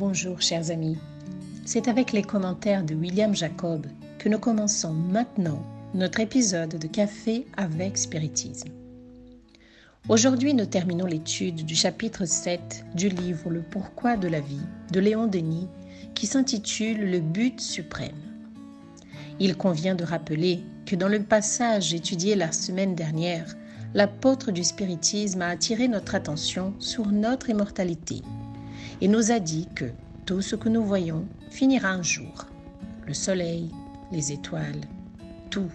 Bonjour chers amis. C'est avec les commentaires de William Jacob que nous commençons maintenant notre épisode de Café avec Spiritisme. Aujourd'hui, nous terminons l'étude du chapitre 7 du livre Le pourquoi de la vie de Léon Denis qui s'intitule Le but suprême. Il convient de rappeler que dans le passage étudié la semaine dernière, l'apôtre du spiritisme a attiré notre attention sur notre immortalité et nous a dit que tout ce que nous voyons finira un jour. Le soleil, les étoiles, tout.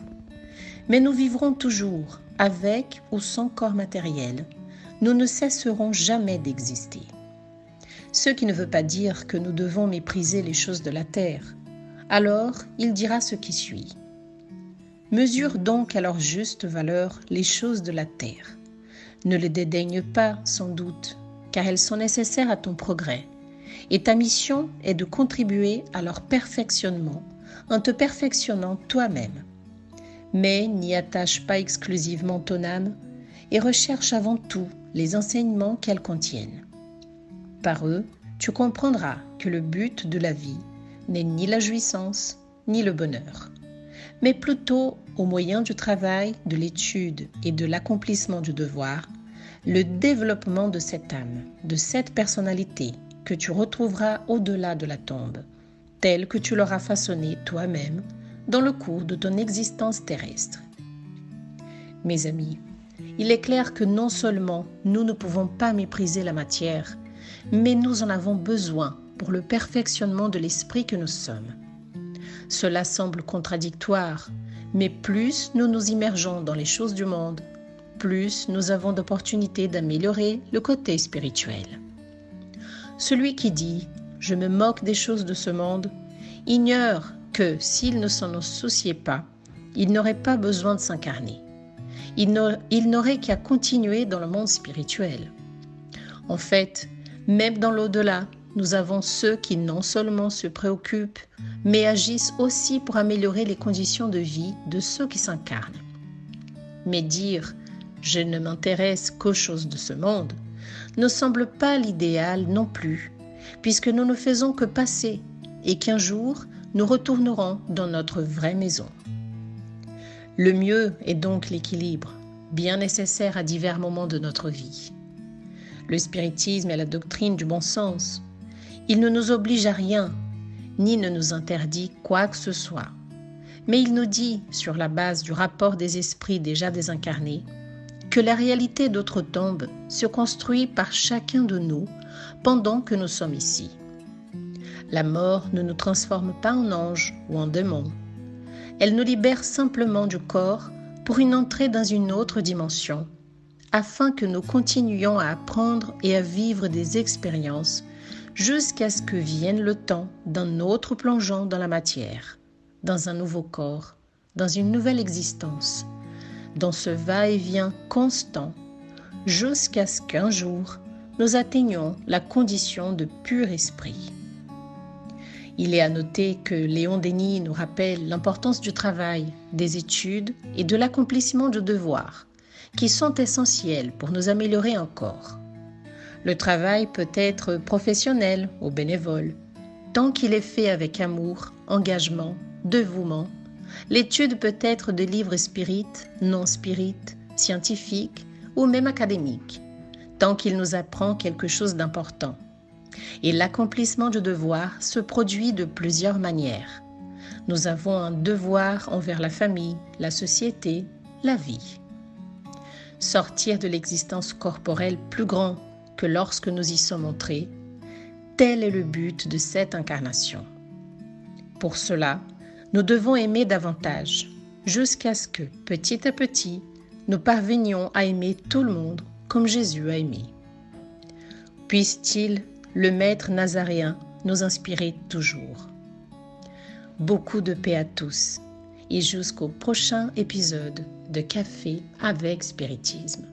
Mais nous vivrons toujours avec ou sans corps matériel. Nous ne cesserons jamais d'exister. Ce qui ne veut pas dire que nous devons mépriser les choses de la terre. Alors, il dira ce qui suit. Mesure donc à leur juste valeur les choses de la terre. Ne les dédaigne pas, sans doute, car elles sont nécessaires à ton progrès. Et ta mission est de contribuer à leur perfectionnement en te perfectionnant toi-même. Mais n'y attache pas exclusivement ton âme et recherche avant tout les enseignements qu'elles contiennent. Par eux, tu comprendras que le but de la vie n'est ni la jouissance ni le bonheur, mais plutôt au moyen du travail, de l'étude et de l'accomplissement du devoir, le développement de cette âme, de cette personnalité que tu retrouveras au-delà de la tombe, telle que tu l'auras façonnée toi-même dans le cours de ton existence terrestre. Mes amis, il est clair que non seulement nous ne pouvons pas mépriser la matière, mais nous en avons besoin pour le perfectionnement de l'esprit que nous sommes. Cela semble contradictoire, mais plus nous nous immergeons dans les choses du monde, plus nous avons d'opportunités d'améliorer le côté spirituel. Celui qui dit ⁇ Je me moque des choses de ce monde ⁇ ignore que s'il ne s'en souciait pas, il n'aurait pas besoin de s'incarner. Il n'aurait qu'à continuer dans le monde spirituel. En fait, même dans l'au-delà, nous avons ceux qui non seulement se préoccupent, mais agissent aussi pour améliorer les conditions de vie de ceux qui s'incarnent. Mais dire je ne m'intéresse qu'aux choses de ce monde, ne semble pas l'idéal non plus, puisque nous ne faisons que passer et qu'un jour nous retournerons dans notre vraie maison. Le mieux est donc l'équilibre, bien nécessaire à divers moments de notre vie. Le spiritisme est la doctrine du bon sens. Il ne nous oblige à rien, ni ne nous interdit quoi que ce soit. Mais il nous dit, sur la base du rapport des esprits déjà désincarnés, que la réalité d'autre tombe se construit par chacun de nous pendant que nous sommes ici. La mort ne nous transforme pas en ange ou en démon. Elle nous libère simplement du corps pour une entrée dans une autre dimension, afin que nous continuions à apprendre et à vivre des expériences jusqu'à ce que vienne le temps d'un autre plongeon dans la matière, dans un nouveau corps, dans une nouvelle existence dans ce va-et-vient constant jusqu'à ce qu'un jour nous atteignions la condition de pur esprit. Il est à noter que Léon Denis nous rappelle l'importance du travail, des études et de l'accomplissement de devoirs, qui sont essentiels pour nous améliorer encore. Le travail peut être professionnel ou bénévole, tant qu'il est fait avec amour, engagement, dévouement L'étude peut être de livres spirites, non spirites, scientifiques ou même académiques, tant qu'il nous apprend quelque chose d'important. Et l'accomplissement du devoir se produit de plusieurs manières. Nous avons un devoir envers la famille, la société, la vie. Sortir de l'existence corporelle plus grand que lorsque nous y sommes entrés, tel est le but de cette incarnation. Pour cela, nous devons aimer davantage, jusqu'à ce que, petit à petit, nous parvenions à aimer tout le monde comme Jésus a aimé. Puisse-t-il, le Maître nazaréen, nous inspirer toujours. Beaucoup de paix à tous et jusqu'au prochain épisode de Café avec Spiritisme.